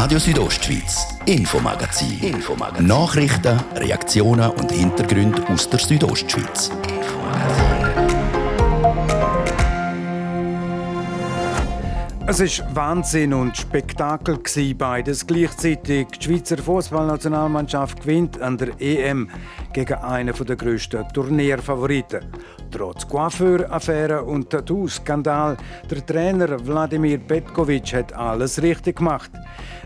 Radio Südostschweiz, Infomagazin. Infomagazin. Nachrichten, Reaktionen und Hintergründe aus der Südostschweiz. Es war Wahnsinn und Spektakel beides gleichzeitig. Die Schweizer Fußballnationalmannschaft gewinnt an der EM gegen einen der grössten Turnierfavoriten. Trotz Coiffeur-Affäre und Tattoo-Skandal, der Trainer Wladimir Petkovic hat alles richtig gemacht.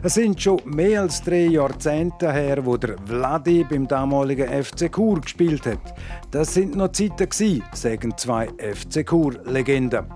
Es sind schon mehr als drei Jahrzehnte her, wo der Vladi beim damaligen FC Chur gespielt hat. Das sind noch Zeiten sagen zwei FC Chur-Legenden.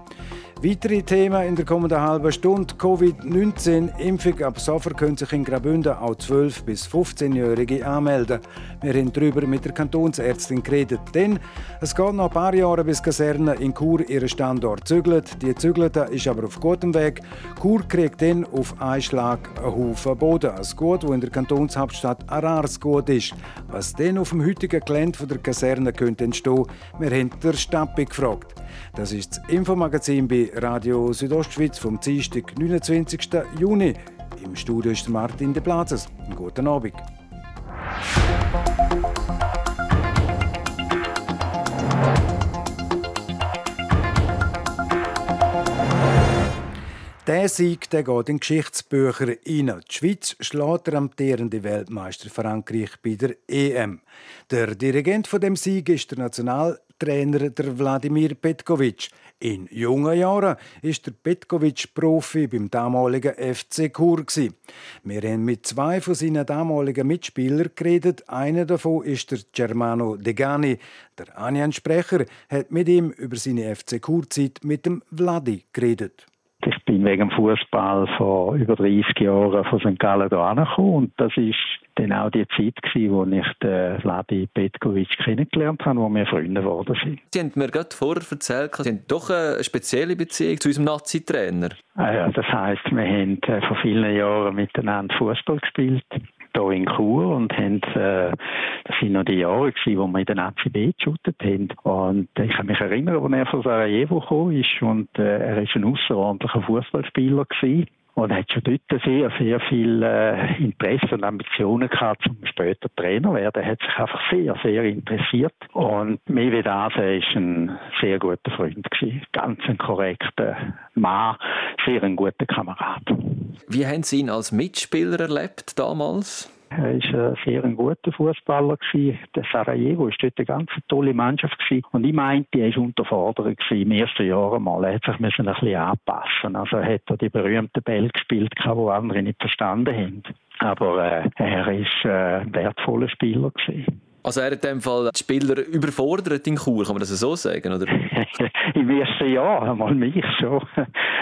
Weitere Themen in der kommenden halben Stunde. Covid-19, Impfung ab Sofer können sich in Graubünden auch 12- bis 15-Jährige anmelden. Wir haben darüber mit der Kantonsärztin geredet. Denn es geht noch ein paar Jahre, bis Kaserne in Chur ihren Standort zügelt. Die Zügelte ist aber auf gutem Weg. Chur kriegt dann auf einen Schlag einen Haufen Boden. Ein Gut, das in der Kantonshauptstadt ein rares Gut ist. Was denn auf dem heutigen Gelände der Kaserne könnte entstehen, wir haben der Stappi gefragt. Das ist das Infomagazin bei Radio Südostschweiz vom Dienstag, 29. Juni. Im Studio ist Martin de Plazes. Guten Abend. Der Sieg der geht in Geschichtsbücher rein. Die Schweiz schlägt der amtierende Weltmeister Frankreich bei der EM. Der Dirigent von dem Sieg ist der National Trainer der Wladimir Petkovic. In jungen Jahren ist der Petkovic Profi beim damaligen FC Chur. Wir haben mit zwei von seinen damaligen Mitspielern geredet. Einer davon ist der Germano Degani. Der Anjan Sprecher hat mit ihm über seine FC Chur-Zeit mit dem Vladi geredet. Wegen Fußball vor über 30 Jahren von St. Gallen hierher gekommen und das ist dann auch die Zeit gewesen, wo ich den Vladi Petkovic kennengelernt habe, wo wir Freunde geworden sind. Sie haben mir gerade vorher erzählt, Sie haben doch eine spezielle Beziehung zu unserem Nazi-Trainer. Ah ja, das heisst, wir haben äh, vor vielen Jahren miteinander Fußball gespielt hier in Chur und haben, äh, das sind noch die Jahre gewesen, wo wir in den ACB geshootet haben. Und ich kann mich erinnern, als er von Sarajevo gekommen ist und äh, er ist ein außerordentlicher Fußballspieler gewesen und er hat schon dort sehr, sehr viel äh, Interesse und Ambitionen gehabt, um später Trainer werden. Er hat sich einfach sehr, sehr interessiert. Und Mewe Dase ist ein sehr guter Freund gewesen. Ganz ein korrekter Mann, sehr ein guter Kamerad. Wie haben Sie ihn als Mitspieler erlebt damals? Er war ein sehr guter Fußballer. Der Sarajevo war dort eine ganz tolle Mannschaft. Und ich meinte, er war unterfordert im ersten Jahr mal. Er hat sich ein bisschen anpassen Also er hat die berühmten Bälle gespielt, die andere nicht verstanden haben. Aber äh, er war äh, ein wertvoller Spieler. Gewesen. Also er hat in dem Fall die Spieler überfordert in Chur, kann man das so sagen, oder? Im ersten Jahr, einmal mich schon.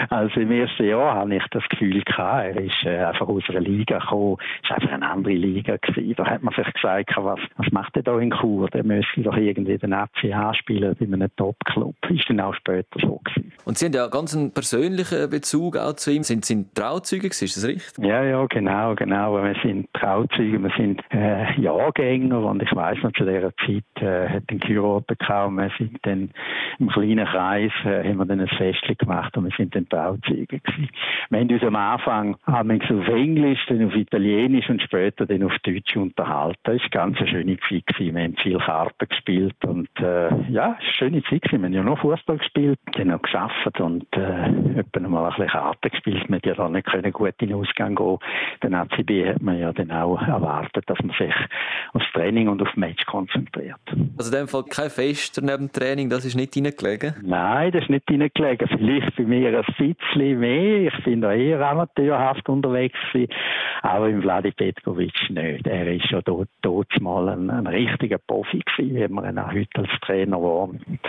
Also im ersten Jahr hatte ich das Gefühl gehabt, er ist äh, einfach aus einer Liga gekommen, es war einfach eine andere Liga gewesen. Da hat man sich gesagt, was, was macht er da in Chur? Der müsste doch irgendwie den FCA spielen bei einem Top-Club. Ist dann auch später so gewesen. Und Sie haben ja ganz einen persönlichen Bezug auch zu ihm. Sind Sie Trauzeuge gewesen, ist das richtig? Ja, ja, genau, genau. Wir sind Trauzeuge, wir sind äh, Jahrgänger und ich weiß weiss noch, zu dieser Zeit äh, hat den geheiratet und wir sind dann im kleinen Kreis, äh, haben wir dann ein Festchen gemacht und wir sind dann Trauzeuge gewesen. Wir haben uns am Anfang haben wir auf Englisch, dann auf Italienisch und später dann auf Deutsch unterhalten. Das war ganz eine schöne Zeit gewesen. Wir haben viel Karten gespielt und äh, ja, es war eine schöne Zeit gewesen. Wir haben ja noch Fußball gespielt, dann auch geschafft und äh, etwa mal ein bisschen Karten gespielt. Wir ja dann nicht gut in den Ausgang gehen. Den ACB hat man ja dann auch erwartet, dass man sich aufs Training und auf Match konzentriert. Also in dem Fall kein Fest neben dem Training, das ist nicht reingelegen? Nein, das ist nicht reingelegen. Vielleicht bei mir ein bisschen mehr. Ich bin da eher amateurhaft unterwegs gewesen. Aber im Vladi Petkovic nicht. Er ist schon dort, dort mal ein, ein richtiger Profi gewesen, wie man ihn auch heute als Trainer wahrnimmt.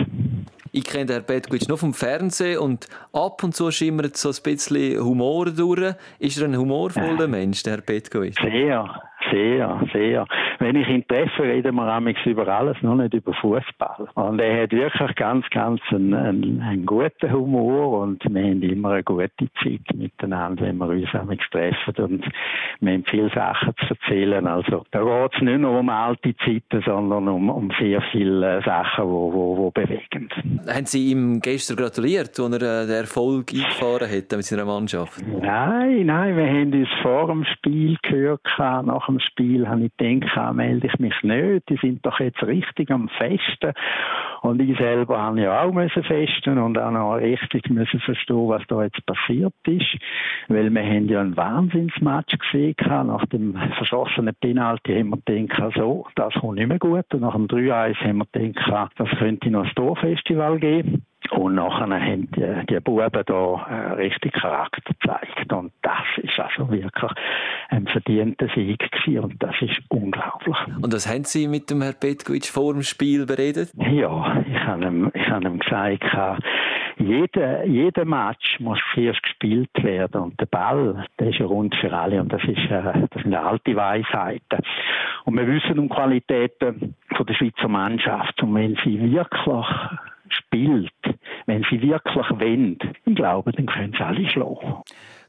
Ich kenne Herrn Petkovic nur vom Fernsehen und ab und zu schimmert so ein bisschen Humor durch. Ist er ein humorvoller ja. Mensch, der Herr Petkovic? Sehr, Sehr, sehr. Wenn ich ihn treffe, reden wir amigs über alles, nur nicht über Fußball. Und er hat wirklich ganz, ganz einen, einen, einen, guten Humor und wir haben immer eine gute Zeit miteinander, wenn wir uns amigs treffen und wir haben viele Sachen zu erzählen. Also da geht es nicht nur um alte Zeiten, sondern um, um sehr viele Sachen, die wo, wo, wo bewegen. Haben Sie ihm gestern gratuliert, als er äh, den Erfolg eingefahren hat mit seiner Mannschaft? Nein, nein, wir haben uns vor dem Spiel gehört, nach dem Spiel habe ich gedacht, melde ich mich nicht, die sind doch jetzt richtig am Festen. Und ich selber habe ja auch müssen festen und auch noch richtig müssen verstehen, was da jetzt passiert ist. Weil wir haben ja einen Wahnsinnsmatch gesehen, nach dem verschossenen Penalty haben wir gedacht, so, das kommt nicht mehr gut. Und nach dem 3-1 haben wir gedacht, das könnte noch ein Torfestival geben. Und nachher haben die, die Buben da äh, richtig Charakter gezeigt. Und das ist also wirklich ein verdienter Sieg gewesen. Und das ist unglaublich. Und was haben Sie mit dem Herrn Petkovic vor dem Spiel beredet? Ja, ich habe ihm, ich habe ihm gesagt, jeder, jeder Match muss zuerst gespielt werden und der Ball, der ist ja rund für alle und das ist, äh, das sind alte Weisheiten. Und wir wissen um Qualitäten von der Schweizer Mannschaft und wenn sie wirklich spielt, wenn sie wirklich wollen, ich glaube, dann können sie alle schlagen.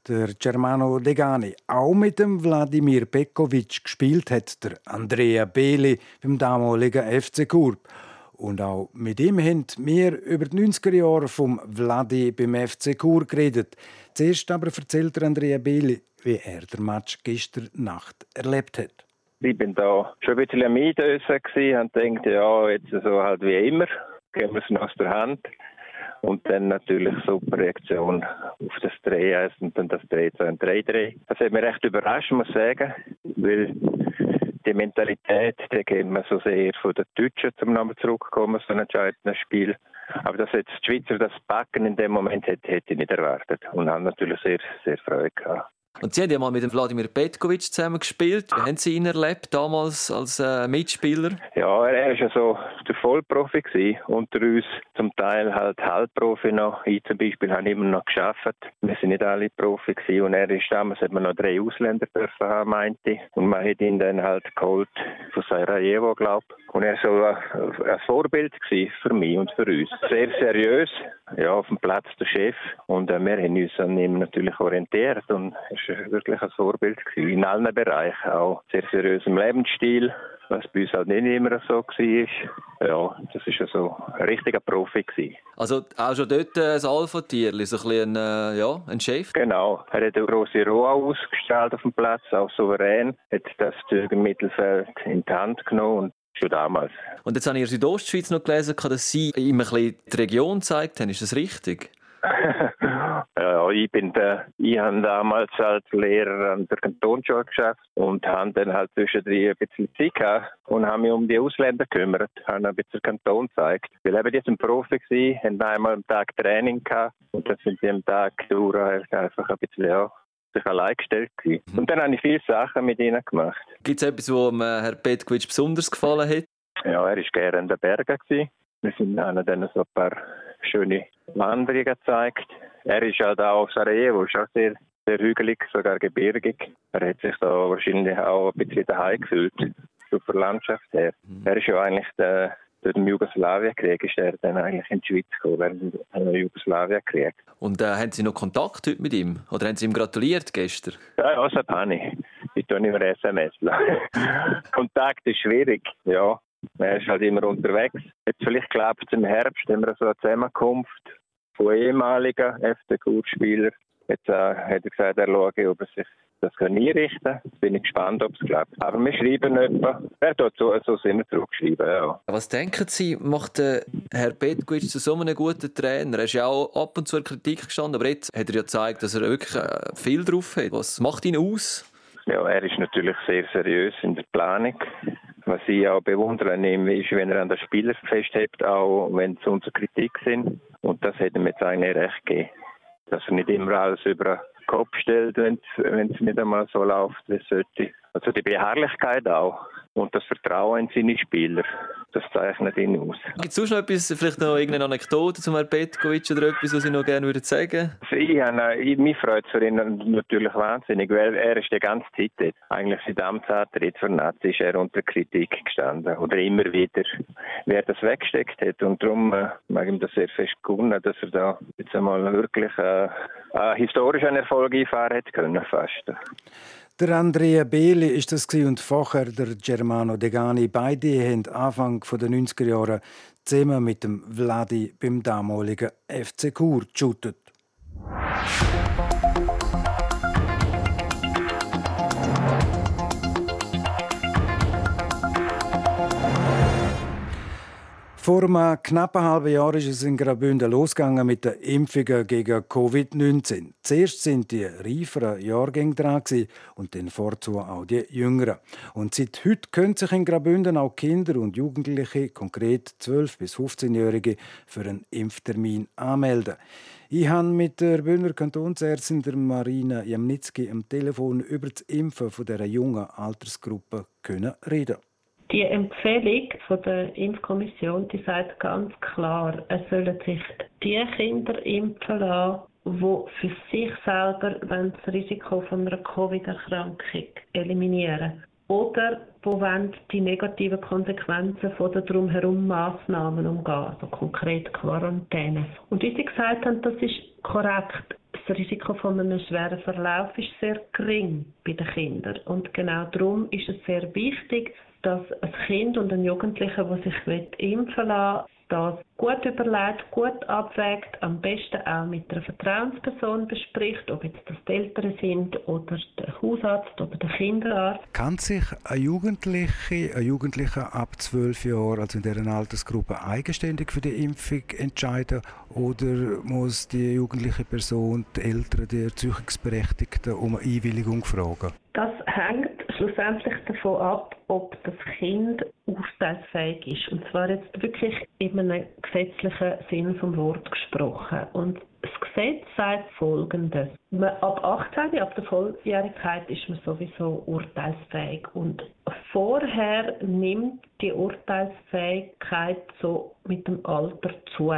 Der Germano Degani. Auch mit dem Wladimir Pekovic gespielt hat der Andrea Beli beim damaligen FC Kurb. Und auch mit ihm haben wir über die 90er Jahre vom Vladi beim FC Kur geredet. Zuerst aber erzählt der Andrea Beli, wie er den Match gestern Nacht erlebt hat. Ich bin da schon ein bisschen am Eindösen und dachte, ja, jetzt so halt wie immer geben wir es aus der Hand. Und dann natürlich super Reaktion auf das Dreh und dann das Dreh zu einem 3-3. Das hat mich recht überrascht, muss ich sagen, weil die Mentalität, die geben wir so sehr von den Deutschen zum Namen zurückkommen, so ein entscheidendes Spiel. Aber dass jetzt die Schweizer das Backen in dem Moment hätte, hätte ich nicht erwartet und haben natürlich sehr, sehr Freude gehabt. Und Sie haben ja mal mit dem Wladimir Petkovic zusammen gespielt. Wie haben Sie ihn erlebt damals als äh, Mitspieler? Ja, er war ja so der Vollprofi gewesen. Unter uns zum Teil halt Halbprofi noch. Ich zum Beispiel habe immer noch geschafft. Wir sind nicht alle Profi gewesen. Und er ist damals, hat man noch drei Ausländer dürfen haben, meinte ich. Und man hat ihn dann halt geholt von Sarajevo, glaube ich. Und er war so ein, ein Vorbild gewesen für mich und für uns. Sehr seriös. Ja, auf dem Platz der Chef. Und äh, wir haben uns an ihm natürlich orientiert. Und war wirklich ein Vorbild gewesen, in allen Bereichen, auch sehr seriösem Lebensstil, was bei uns halt nicht immer so war. Ja, das war so ein richtiger Profi. Gewesen. Also auch schon dort äh, ein Alpha-Tier, so ein, bisschen ein, äh, ja, ein Chef? Genau, er hat eine grosse Ruhe ausgestrahlt auf dem Platz, auch souverän, hat das Züge Mittelfeld in die Hand genommen und schon damals. Und jetzt habe ich in der Südostschweiz noch gelesen, dass Sie ihm ein bisschen die Region gezeigt haben. Ist das richtig? ja, ich bin der, ich habe damals als Lehrer an der Kantonsschule geschafft und habe dann halt zwischendrin ein bisschen Zeit gehabt und habe mich um die Ausländer gekümmert, habe ein bisschen Kanton gezeigt. Weil eben die sind Profi gewesen, haben einmal am Tag Training gehabt und dann sind sie am Tag durch einfach ein bisschen, ja, sich allein gestellt gewesen. Mhm. Und dann habe ich viele Sachen mit ihnen gemacht. Gibt es etwas, was Herr Petkovic besonders gefallen hat? Ja, er war gerne in den Bergen. Gewesen. Wir sind dann so ein paar schöne Wanderungen gezeigt. Er ist halt auch aus Sarajevo, ist auch sehr, sehr hügelig, sogar gebirgig. Er hat sich da wahrscheinlich auch ein bisschen daheim gefühlt, der Landschaft her. Mhm. Er ist ja eigentlich der, durch den Jugoslawienkrieg ist er dann eigentlich in die Schweiz gekommen, während dem Jugoslawienkrieg. Und äh, haben Sie noch Kontakt heute mit ihm? Oder haben Sie ihm gratuliert gestern? Ja, ja das habe ich. Ich tue immer SMS. Kontakt ist schwierig, ja. Man ist halt immer unterwegs. Jetzt vielleicht glaubt es im Herbst, wir so eine Zusammenkunft von ehemaligen FCK-Spielern. Jetzt äh, hat er gesagt, er schaue, ob er sich das einrichten kann. Jetzt bin ich gespannt, ob es klappt. Aber wir schreiben etwa. Er tut so, so sind wir zurückgeschrieben, ja. Was denken Sie, macht der Herr Petkovic zu so einem guten Trainer? Er ist ja auch ab und zu in Kritik gestanden, aber jetzt hat er ja gezeigt, dass er wirklich äh, viel drauf hat. Was macht ihn aus? Ja, er ist natürlich sehr seriös in der Planung. Was ich auch bewundern nehme, ist, wenn er an den Spieler festhält, auch wenn es unsere Kritik sind. Und das hätte mir jetzt eigentlich recht gegeben. Dass er nicht immer alles über Kopf stellt, wenn es nicht einmal so läuft, wie es sollte. Also die Beharrlichkeit auch. Und das Vertrauen in seine Spieler. Das zeichnet ihn aus. Gibt es sonst noch etwas, vielleicht noch irgendeine Anekdote zum Herrn Petkovic oder etwas, was Sie noch gerne würden sagen Ich habe, mich freut es für ihn natürlich wahnsinnig, weil er ist die ganze Zeit dort. Eigentlich seit Amtsantritt für Nazi ist er unter Kritik gestanden. Oder immer wieder, wer das weggesteckt hat. Und darum äh, mag ich ihm das sehr fest gewonnen, dass er da jetzt einmal wirklich äh, einen historischen Erfolg einfahren hat können, fast. Der Andrea Beli ist das und vorher der Germano Degani. Beide haben Anfang der 90er Jahre zusammen mit dem Vladi beim damaligen FC Chur geshootet. Vor einem knappen halben Jahr ist es in Graubünden losgegangen mit den Impfungen gegen Covid-19. Zuerst sind die reiferen Jahrgänge dran und dann vorzu auch die jüngeren. Und seit heute können sich in Graubünden auch Kinder und Jugendliche, konkret 12- bis 15-Jährige, für einen Impftermin anmelden. Ich habe mit der Bündner Kantonsärztin der Marina Jamnitzki am Telefon über das Impfen dieser jungen Altersgruppe reden die Empfehlung von der Impfkommission, die sagt ganz klar, es sollen sich die Kinder impfen lassen, die für sich selber das Risiko von einer Covid-Erkrankung eliminieren oder wo die negativen Konsequenzen von den drumherum Massnahmen umgehen, also konkret Quarantäne. Und wie Sie gesagt haben, das ist korrekt. Das Risiko von einem schweren Verlauf ist sehr gering bei den Kindern. Und genau darum ist es sehr wichtig, dass ein Kind und ein Jugendlicher, der sich impfen lassen das gut überlegt, gut abwägt, am besten auch mit einer Vertrauensperson bespricht, ob jetzt das die Eltern sind oder der Hausarzt oder der Kinderarzt. Kann sich ein Jugendliche, ein Jugendlicher ab 12 Jahren, also in deren Altersgruppe, eigenständig für die Impfung entscheiden oder muss die jugendliche Person die Eltern, die Erziehungsberechtigten um eine Einwilligung fragen? Das hängt schlussendlich davon ab, ob das Kind urteilsfähig ist. Und zwar jetzt wirklich in einem gesetzlichen Sinn vom Wort gesprochen. Und das Gesetz sagt Folgendes. Man, ab 18, ab der Volljährigkeit, ist man sowieso urteilsfähig. Und vorher nimmt die Urteilsfähigkeit so mit dem Alter zu.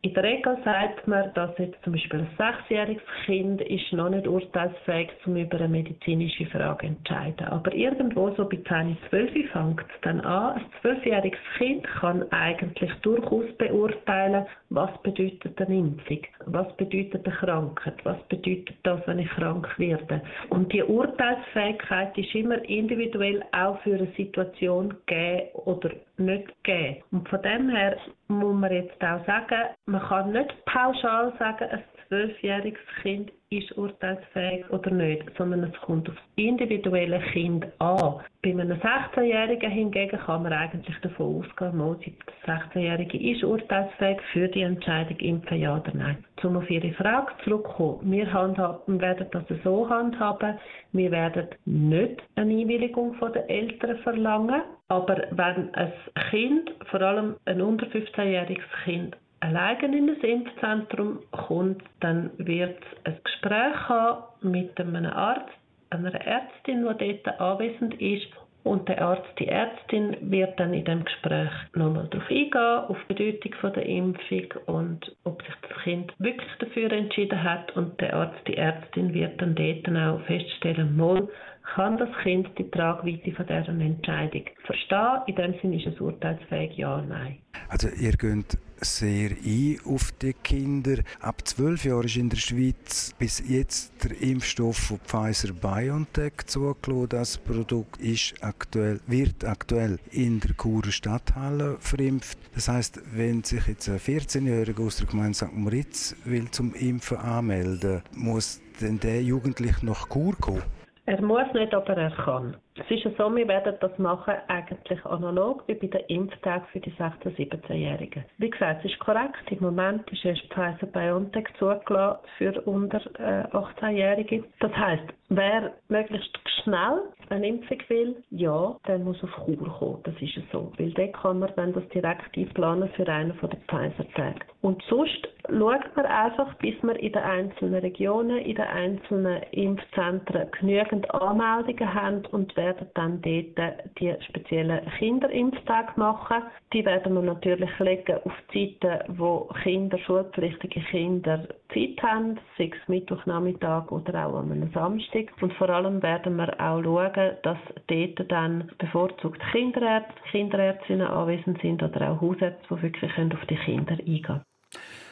In der Regel sagt man, dass jetzt zum Beispiel ein sechsjähriges Kind ist noch nicht urteilsfähig, um über eine medizinische Frage zu entscheiden. Aber irgendwo so bei 10, 12 fängt es dann an. Ein zwölfjähriges Kind kann eigentlich durchaus beurteilen, was bedeutet eine Impfung, was bedeutet eine Krankheit, was bedeutet das, wenn ich krank werde. Und die Urteilsfähigkeit ist immer individuell auch für eine Situation gegeben oder nicht gegeben. Und von dem her muss man jetzt auch sagen, man kann nicht pauschal sagen, ein zwölfjähriges Kind ist urteilsfähig oder nicht, sondern es kommt auf individuelle Kind an. Bei einem 16-Jährigen hingegen kann man eigentlich davon ausgehen, dass der 16-Jährige ist urteilsfähig für die Entscheidung impfen, ja oder nein. Um auf Ihre Frage zurückzukommen, wir, handhaben, werden das so handhaben, wir werden nicht eine Einwilligung von den Eltern verlangen, aber wenn ein Kind, vor allem ein unter 15-jähriges Kind, alleine in ein Impfzentrum kommt, dann wird es ein Gespräch haben mit einem Arzt, einer Ärztin, die dort anwesend ist. Und der Arzt, die Ärztin wird dann in dem Gespräch nochmal darauf eingehen, auf die Bedeutung der Impfung und ob sich das Kind wirklich dafür entschieden hat. Und der Arzt, die Ärztin wird dann dort auch feststellen, mal, kann das Kind die Tragweite von dieser Entscheidung verstehen? In dem Sinne ist es urteilsfähig, ja oder nein. Also ihr geht sehr ein auf die Kinder. Ab 12 Jahren ist in der Schweiz bis jetzt der Impfstoff von Pfizer BioNTech zugelassen. Das Produkt ist aktuell, wird aktuell in der Churer Stadthalle verimpft. Das heißt, wenn sich jetzt ein 14-Jähriger aus der Gemeinde St. Moritz will zum Impfen anmelden, muss denn der Jugendlich nach Chur kommen? Er muss nicht, aber er kann. Es ist so, wir werden das machen, eigentlich analog wie bei den Impftagen für die 16-, 17-Jährigen. Wie gesagt, es ist korrekt. Im Moment ist erst Pfizer BioNTech zugelassen für unter äh, 18-Jährige. Das heisst, wer möglichst schnell eine Impfung will, ja, der muss auf Chur kommen. Das ist so. Weil dort kann man dann das direkt einplanen für einen von den Pfizer-Tagen. Und sonst schaut man einfach, bis man in den einzelnen Regionen, in den einzelnen Impfzentren genügend Anmeldungen haben und wer werden dann dort die speziellen Kinderimpftage machen. Die werden wir natürlich legen auf Zeiten, wo Kinder, schulpflichtige Kinder Zeit haben, sei es Mittwochnachmittag oder auch einem Samstag. Und vor allem werden wir auch schauen, dass dort dann bevorzugt Kinderärzte, Kinderärztinnen anwesend sind oder auch Hausärzte, die wirklich auf die Kinder eingehen können.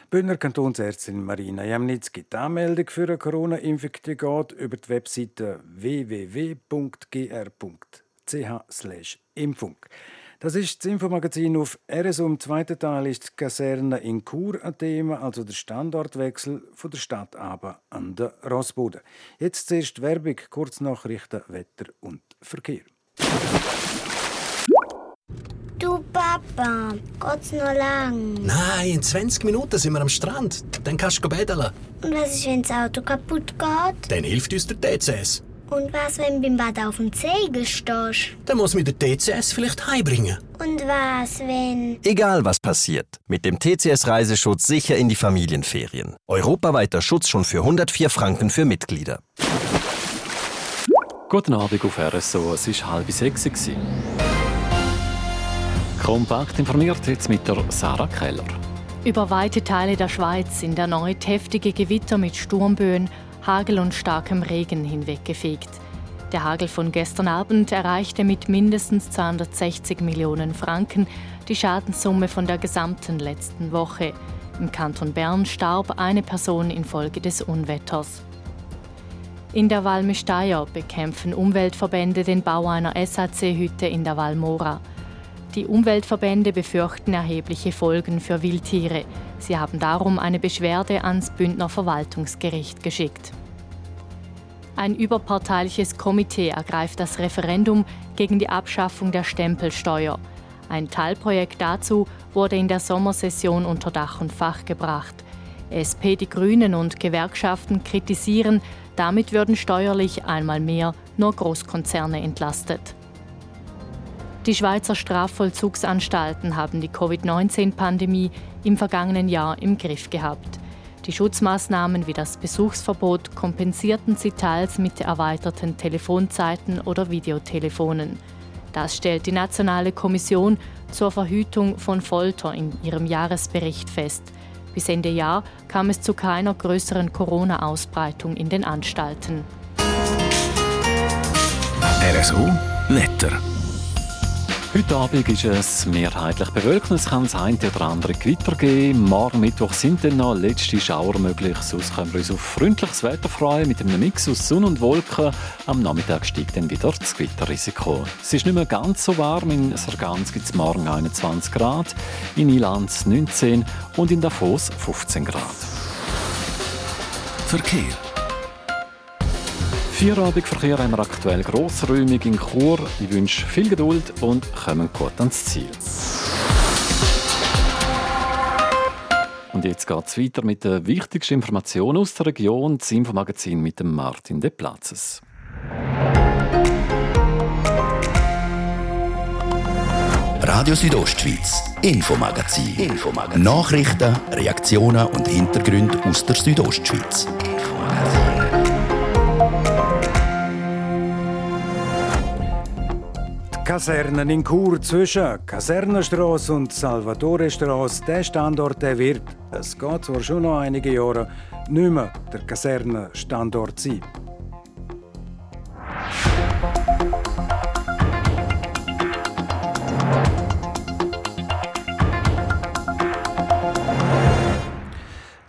Bündner Kantonsärztin Marina Jamnitzki. Die Anmeldung für eine Corona-Infektion geht über die Webseite www.gr.ch/impfung. Das ist das Infomagazin auf RSO. Im zweiten Teil ist die Kaserne in Chur ein Thema, also der Standortwechsel von der Stadt aber an der Rossboden. Jetzt zuerst Werbung, Kurznachrichten, Wetter und Verkehr. Papa, geht's noch lang? Nein, in 20 Minuten sind wir am Strand. Dann kannst du betteln. Und was ist, wenn das Auto kaputt geht? Dann hilft uns der TCS. Und was, wenn du beim Bad auf dem Segel stehst? Dann muss mir der TCS vielleicht heimbringen. Und was, wenn... Egal was passiert, mit dem TCS-Reiseschutz sicher in die Familienferien. Europaweiter Schutz schon für 104 Franken für Mitglieder. Guten Abend auf RSO, es war halb sechs. Kompakt informiert jetzt mit der Sarah Keller. Über weite Teile der Schweiz sind erneut heftige Gewitter mit Sturmböen, Hagel und starkem Regen hinweggefegt. Der Hagel von gestern Abend erreichte mit mindestens 260 Millionen Franken die Schadenssumme von der gesamten letzten Woche. Im Kanton Bern starb eine Person infolge des Unwetters. In der Valmesteier bekämpfen Umweltverbände den Bau einer SAC-Hütte in der Valmora. Die Umweltverbände befürchten erhebliche Folgen für Wildtiere. Sie haben darum eine Beschwerde ans Bündner Verwaltungsgericht geschickt. Ein überparteiliches Komitee ergreift das Referendum gegen die Abschaffung der Stempelsteuer. Ein Teilprojekt dazu wurde in der Sommersession unter Dach und Fach gebracht. SP, die Grünen und Gewerkschaften kritisieren, damit würden steuerlich einmal mehr nur Großkonzerne entlastet. Die Schweizer Strafvollzugsanstalten haben die Covid-19-Pandemie im vergangenen Jahr im Griff gehabt. Die Schutzmaßnahmen wie das Besuchsverbot kompensierten sie teils mit erweiterten Telefonzeiten oder Videotelefonen. Das stellt die Nationale Kommission zur Verhütung von Folter in ihrem Jahresbericht fest. Bis Ende Jahr kam es zu keiner größeren Corona-Ausbreitung in den Anstalten. RSO Wetter. Heute Abend ist es mehrheitlich bewölkt es kann das eine oder andere Gewitter geben. Morgen Mittwoch sind dann noch letzte Schauer möglich. Sonst können wir uns auf freundliches Wetter freuen mit einem Mix aus Sonne und Wolken. Am Nachmittag steigt dann wieder das Gewitterrisiko. Es ist nicht mehr ganz so warm. In Sargans gibt es morgen 21 Grad, in Ilanz 19 und in Davos 15 Grad. Verkehr. Feierabendverkehr haben wir aktuell grossräumig in Chur. Ich wünsche viel Geduld und kommen gut ans Ziel. Und jetzt geht es weiter mit der wichtigsten Information aus der Region, das Infomagazin mit dem Martin De Platzes. Radio Südostschweiz, Infomagazin. Infomagazin. Nachrichten, Reaktionen und Hintergründe aus der Südostschweiz. Kasernen in Chur zwischen Kasernenstraße und Salvatorestraße, der Standort der wird, es geht zwar schon noch einige Jahre, nicht mehr der Kasernenstandort sein.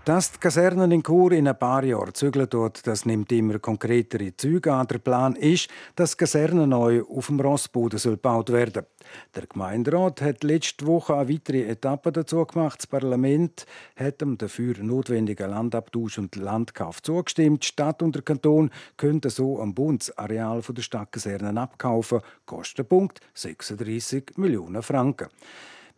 Dass die Kasernen in Chur in ein paar Jahren zügeln dort, das nimmt immer konkretere Züge an. Der Plan ist, dass die Kaserne neu auf dem Rossboden soll gebaut werden Der Gemeinderat hat letzte Woche eine weitere Etappe dazu gemacht. Das Parlament hat dem dafür notwendigen Landabtausch und Landkauf zugestimmt. Die Stadt und der Kanton könnten so am Bundesareal der Stadtkasernen abkaufen. Kostenpunkt 36 Millionen Franken.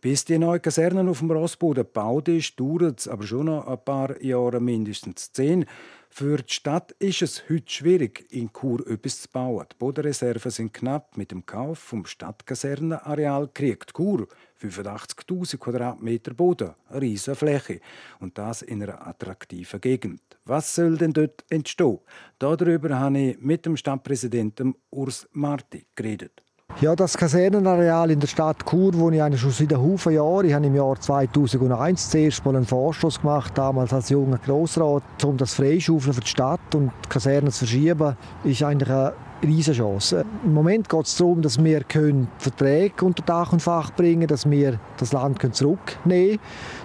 Bis die neue Kaserne auf dem Rossboden gebaut ist, dauert es aber schon noch ein paar Jahre, mindestens zehn. Für die Stadt ist es heute schwierig, in Chur etwas zu bauen. Die Bodenreserven sind knapp. Mit dem Kauf vom Stadtkasernenareal kriegt Chur 85.000 Quadratmeter Boden, eine riesige Fläche. Und das in einer attraktiven Gegend. Was soll denn dort entstehen? Darüber habe ich mit dem Stadtpräsidenten Urs Marti geredet. Ja, das Kasernenareal in der Stadt Chur, wo ich schon seit Haufen Jahren, ich habe im Jahr 2001 zuerst mal einen Vorstoß gemacht, damals als junger Grossrat, um das freischaufeln für die Stadt und die Kaserne zu verschieben, ist eigentlich eine Riesenchance. Im Moment geht es darum, dass wir Verträge unter Dach und Fach bringen können, dass wir das Land zurücknehmen können.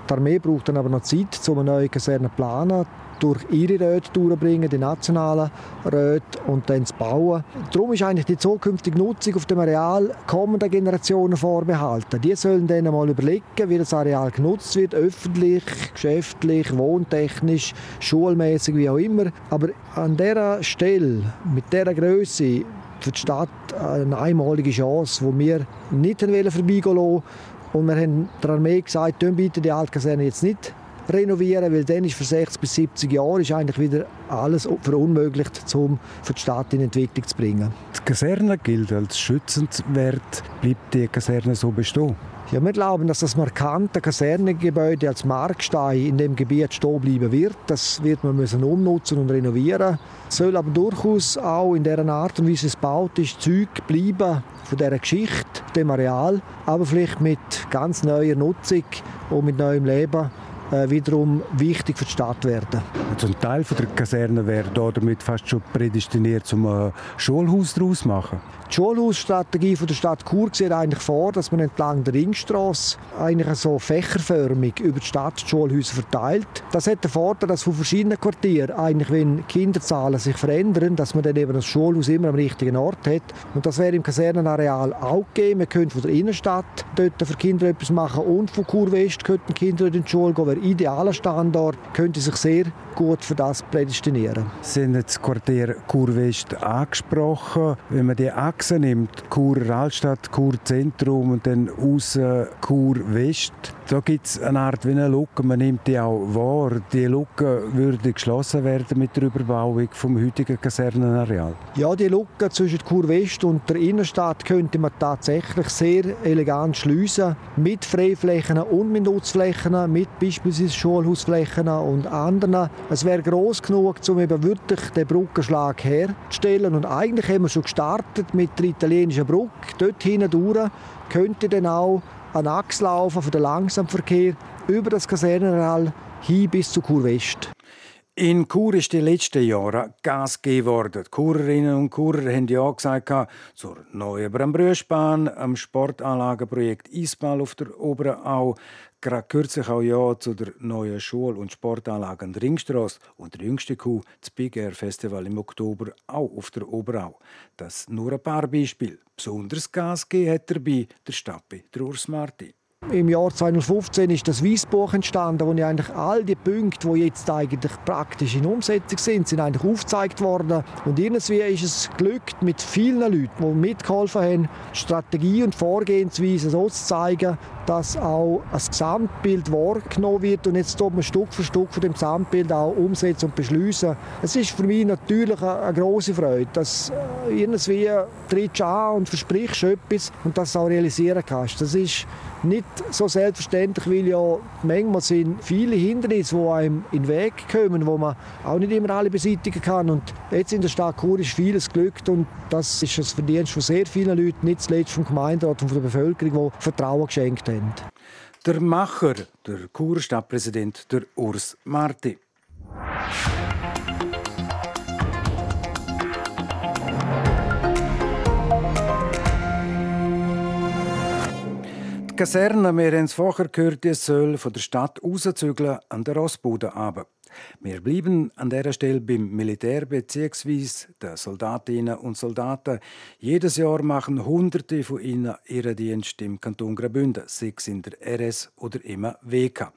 Die Armee braucht dann aber noch Zeit, um eine neue Kaserne zu planen durch ihre Räte durchbringen, die nationalen Räte und dann zu bauen. Darum ist eigentlich die zukünftige Nutzung auf dem Areal kommenden Generationen vorbehalten. Die sollen dann mal überlegen, wie das Areal genutzt wird, öffentlich, geschäftlich, wohntechnisch, schulmäßig, wie auch immer. Aber an dieser Stelle, mit dieser Größe, für die Stadt eine einmalige Chance, wo wir nicht vorbeigehen wollen. Und wir haben der Armee gesagt, bitte die Altkaserne jetzt nicht renovieren, weil dann ist für 60 bis 70 Jahre ist eigentlich wieder alles verunmöglicht, um für die Stadt in Entwicklung zu bringen. Die Kaserne gilt als schützenswert. Bleibt die Kaserne so bestehen? Ja, wir glauben, dass das markante Kasernengebäude als Markstein in dem Gebiet stehen bleiben wird. Das wird man müssen umnutzen und renovieren. Es soll aber durchaus auch in der Art und Weise es gebaut ist, Zeug bleiben von dieser Geschichte, dem Areal, aber vielleicht mit ganz neuer Nutzung und mit neuem Leben wiederum wichtig für die Stadt werden. Also ein Teil von der Kaserne wäre damit fast schon prädestiniert, um ein Schulhaus daraus zu machen. Die Schulhausstrategie der Stadt Chur sieht eigentlich vor, dass man entlang der Ringstrasse eigentlich so fächerförmig über die Stadt die Schulhäuser verteilt. Das hat den Vorteil, dass von verschiedenen Quartieren, eigentlich wenn Kinderzahlen sich verändern, dass man dann eben das Schulhaus immer am richtigen Ort hat. Und das wäre im Kasernenareal auch gegeben. Wir können von der Innenstadt dort für Kinder etwas machen und von Chur West könnten Kinder in die Schule gehen. Wäre idealer Standort, könnte sich sehr gut für das prädestinieren. Sie haben das Quartier Chur West angesprochen. Wenn man die Achse nimmt, Chur Altstadt, Chur Zentrum und dann außen Chur West, da gibt es eine Art wie eine Lücke. Man nimmt die auch wahr. Die Lücke würde geschlossen werden mit der Überbauung vom heutigen Kasernenareal. Ja, die Lücke zwischen Chur West und der Innenstadt könnte man tatsächlich sehr elegant schließen mit Freiflächen und mit Nutzflächen, mit beispielsweise Schulhausflächen und anderen. Es wäre groß genug, um eben wirklich den Brückenschlag herzustellen. Und eigentlich haben wir schon gestartet mit der italienischen Brücke. Dort hindurch könnte dann auch an Achse laufen für den Langsamverkehr über das Kasernenareal hin bis zu Chur West. In Chur ist die letzten Jahre Gas gegeben worden. Churerinnen und Churer haben ja gesagt zur neuen Brambrüschbahn, am Sportanlagenprojekt Eisball auf der Oberau, gerade kürzlich auch ja zu der neuen Schul- und Sportanlage an der Ringstrasse und der jüngste Kuh, das Big Air Festival im Oktober, auch auf der Oberau. Das nur ein paar Beispiele. Besonders Gas gegeben hat dabei der Stappi, der Urs Marti. Im Jahr 2015 ist das Weißbuch entstanden, wo ich eigentlich all die Punkte, die jetzt eigentlich praktisch in Umsetzung sind, sind eigentlich aufgezeigt worden. Und irgendwie ist es glückt, mit vielen Leuten, die mitgeholfen haben, Strategie und Vorgehensweise so zu zeigen, dass auch ein Gesamtbild wahrgenommen wird und jetzt tut man Stück für Stück von dem Gesamtbild auch umsetzen und beschließen. Es ist für mich natürlich eine, eine große Freude, dass äh, irgendwie trittst an und versprichst etwas und das auch realisieren kannst. Das ist nicht so selbstverständlich, weil ja manchmal sind viele Hindernisse, die einem in den Weg kommen, wo man auch nicht immer alle beseitigen kann. Und jetzt in der Stadt Chur ist vieles glückt und das ist das Verdienst von sehr vielen Leuten, nicht zuletzt vom Gemeinderat und von der Bevölkerung, die Vertrauen geschenkt haben. Der Macher, der Churer Stadtpräsident, der Urs Marti. Die Kaserne, wir haben es vorher gehört, die soll von der Stadt rauszügeln an der Rossbude runter. Wir bleiben an dieser Stelle beim Militär bzw. den Soldatinnen und Soldaten. Jedes Jahr machen Hunderte von ihnen ihren Dienst im Kanton Graubünden, es in der RS oder im WK.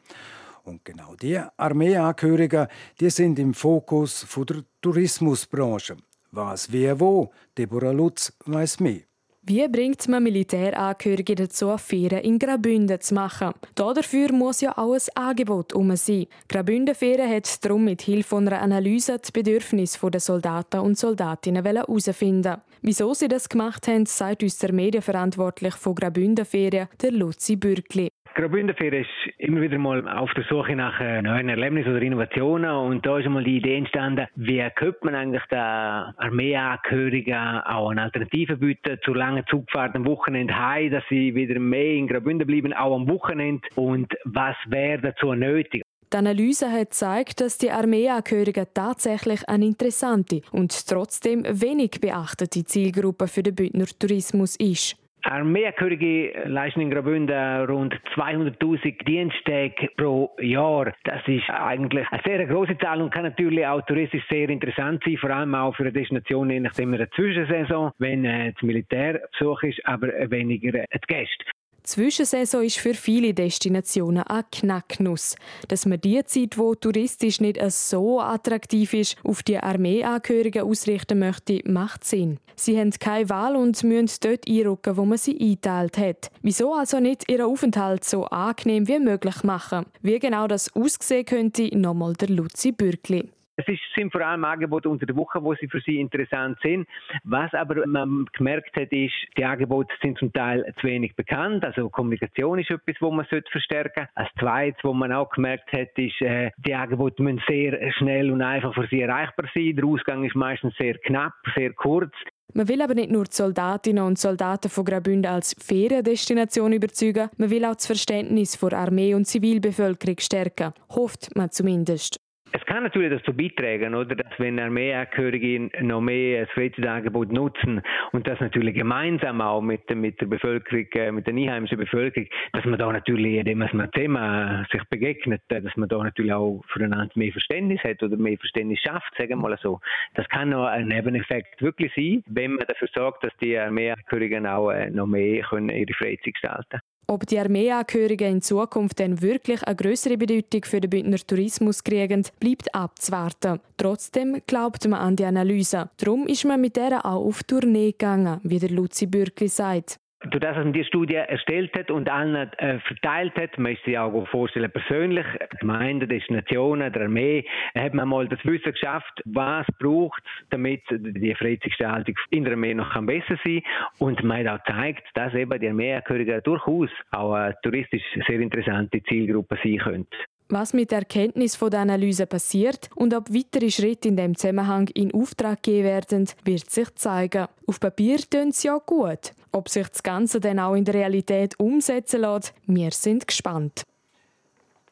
Und genau die Armeeangehörigen, die sind im Fokus der Tourismusbranche. Was, wer, wo, Deborah Lutz weiß mehr. Wie bringt man Militärangehörige dazu, Ferien in Graubünden zu machen? Dafür muss ja auch ein Angebot um sein. Graubünden Ferien hat darum mit Hilfe einer Analyse die Bedürfnisse der Soldaten und Soldatinnen herausfinden. Wieso sie das gemacht haben, sagt uns der Medienverantwortliche von Graubünden Ferien, der Luzi Bürgli. Graubünden ist immer wieder mal auf der Suche nach äh, neuen Erlebnissen oder Innovationen und da ist einmal die Idee entstanden, wie könnte man eigentlich den Armeeangehörigen auch eine Alternative bieten zur langen Zugfahrt am Wochenende heim, dass sie wieder mehr in Graubünden bleiben, auch am Wochenende und was wäre dazu nötig? Die Analyse hat gezeigt, dass die Armeeangehörigen tatsächlich eine interessante und trotzdem wenig beachtete Zielgruppe für den Bündner Tourismus ist. Armeeangehörige leisten in Graubünden rund 200.000 Diensttage pro Jahr. Das ist eigentlich eine sehr große Zahl und kann natürlich auch touristisch sehr interessant sein, vor allem auch für eine Destination, je nachdem in der Zwischensaison, wenn äh, das Militärbesuch ist, aber weniger äh, die Gäste. Zwischensaison ist für viele Destinationen ein Knacknuss. Dass man die Zeit, wo touristisch nicht so attraktiv ist, auf die Armeeangehörigen ausrichten möchte, macht Sinn. Sie haben keine Wahl und müssen dort einrücken, wo man sie eingeteilt hat. Wieso also nicht ihren Aufenthalt so angenehm wie möglich machen? Wie genau das aussehen könnte, nochmal der Luzi Bürgli. Es sind vor allem Angebote unter der Woche, wo sie für sie interessant sind. Was aber man gemerkt hat, ist, die Angebote sind zum Teil zu wenig bekannt. Also Kommunikation ist etwas, wo man verstärken sollte. Als zweites, wo man auch gemerkt hat, ist, äh, die Angebote müssen sehr schnell und einfach für sie erreichbar sein. Der Ausgang ist meistens sehr knapp, sehr kurz. Man will aber nicht nur die Soldatinnen und Soldaten von Graubünden als Feriendestination überzeugen, man will auch das Verständnis vor Armee und Zivilbevölkerung stärken. Hofft man zumindest. Kann natürlich dazu beitragen, oder, dass wenn Armeeangehörige noch mehr das Freizeitangebot nutzen und das natürlich gemeinsam auch mit, mit der Bevölkerung, äh, mit der einheimischen Bevölkerung, dass man da natürlich, indem man das Thema sich begegnet, äh, dass man da natürlich auch füreinander mehr Verständnis hat oder mehr Verständnis schafft, sagen wir mal so. Das kann noch ein Nebeneffekt wirklich sein, wenn man dafür sorgt, dass die Armeeangehörigen auch äh, noch mehr können ihre Freizeit gestalten. Ob die Armeeangehörigen in Zukunft dann wirklich eine größere Bedeutung für den Bündner Tourismus kriegen, bleibt abzuwarten. Trotzdem glaubt man an die Analyse. Darum ist man mit der auch auf Tournee gegangen, wie der Luzi Bürkli sagt. Durch das, dass man die Studie erstellt hat und allen äh, verteilt hat, man ist sich auch vorstellen, persönlich, Gemeinden, Destinationen, der Armee, hat man mal das Wissen geschafft, was braucht damit die Freizeitgestaltung in der Armee noch besser sein Und man hat auch gezeigt, dass eben die Armeeangehörigen durchaus auch eine touristisch sehr interessante Zielgruppe sein können. Was mit der Erkenntnis von der Analyse passiert und ob weitere Schritte in dem Zusammenhang in Auftrag gegeben werden, wird sich zeigen. Auf Papier tönt es ja gut. Ob sich das Ganze dann auch in der Realität umsetzen lässt, wir sind gespannt.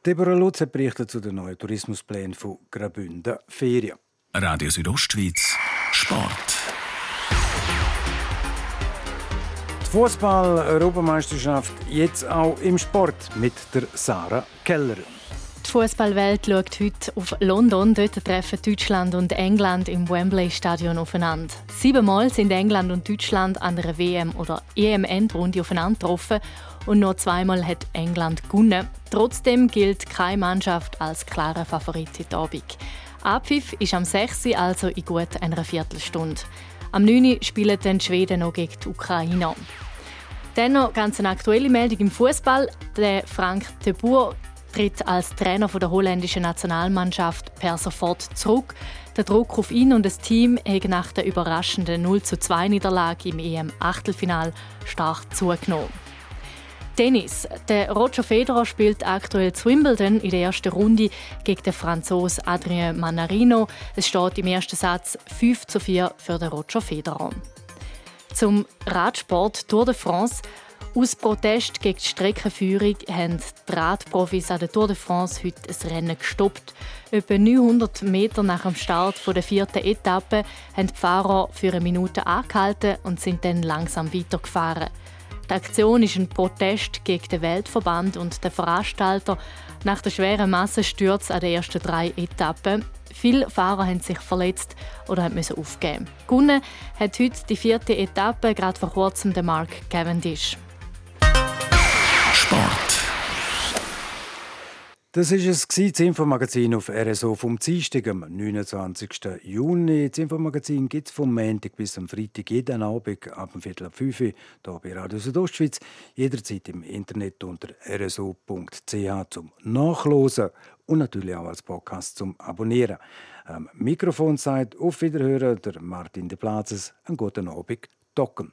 Deborah Lutz berichtet zu den neuen Tourismusplänen von Graubünden Ferien. Radio Südostschweiz Sport. Die Fußball-Europameisterschaft jetzt auch im Sport mit der Sarah Keller. Die Fußballwelt schaut heute auf London. Dort treffen Deutschland und England im Wembley Stadion aufeinander. Siebenmal sind England und Deutschland an der WM- oder EM-Endrunde aufeinander getroffen und nur zweimal hat England gewonnen. Trotzdem gilt keine Mannschaft als klarer Favorit heute Abend. Abpfiff ist am 6. also in gut einer Viertelstunde. Am 9. spielen dann die Schweden noch gegen die Ukraine. Dann noch ganz eine aktuelle Meldung im Fußball. Der Frank de Boer tritt als Trainer der holländischen Nationalmannschaft per sofort zurück. Der Druck auf ihn und das Team hat nach der überraschenden 0 2 Niederlage im EM-Achtelfinal stark zugenommen. Tennis. Der Roger Federer spielt aktuell zu Wimbledon in der ersten Runde gegen den Franzosen Adrien Manarino. Es steht im ersten Satz 5 zu 4 für den Roger Federer. Zum Radsport Tour de France. Aus Protest gegen die Streckenführung haben die Radprofis an der Tour de France heute ein Rennen gestoppt. Etwa 900 Meter nach dem Start der vierten Etappe haben die Fahrer für eine Minute angehalten und sind dann langsam weitergefahren. Die Aktion ist ein Protest gegen den Weltverband und den Veranstalter nach der schweren Massensturz an den ersten drei Etappen. Viele Fahrer haben sich verletzt oder müssen aufgeben. Gewonnen hat heute die vierte Etappe gerade vor kurzem der Mark Cavendish. Sport. Das ist es das Infomagazin auf RSO vom Dienstag, am 29. Juni. Das Infomagazin gibt es vom Montag bis am Freitag jeden Abend ab dem Viertel ab 5 Uhr hier bei Radio Südostschweiz. Jederzeit im Internet unter rso.ch zum Nachlosen und natürlich auch als Podcast zum Abonnieren. Am Mikrofon sagt auf Wiederhören der Martin de Plazes. Einen guten Abend, Docken.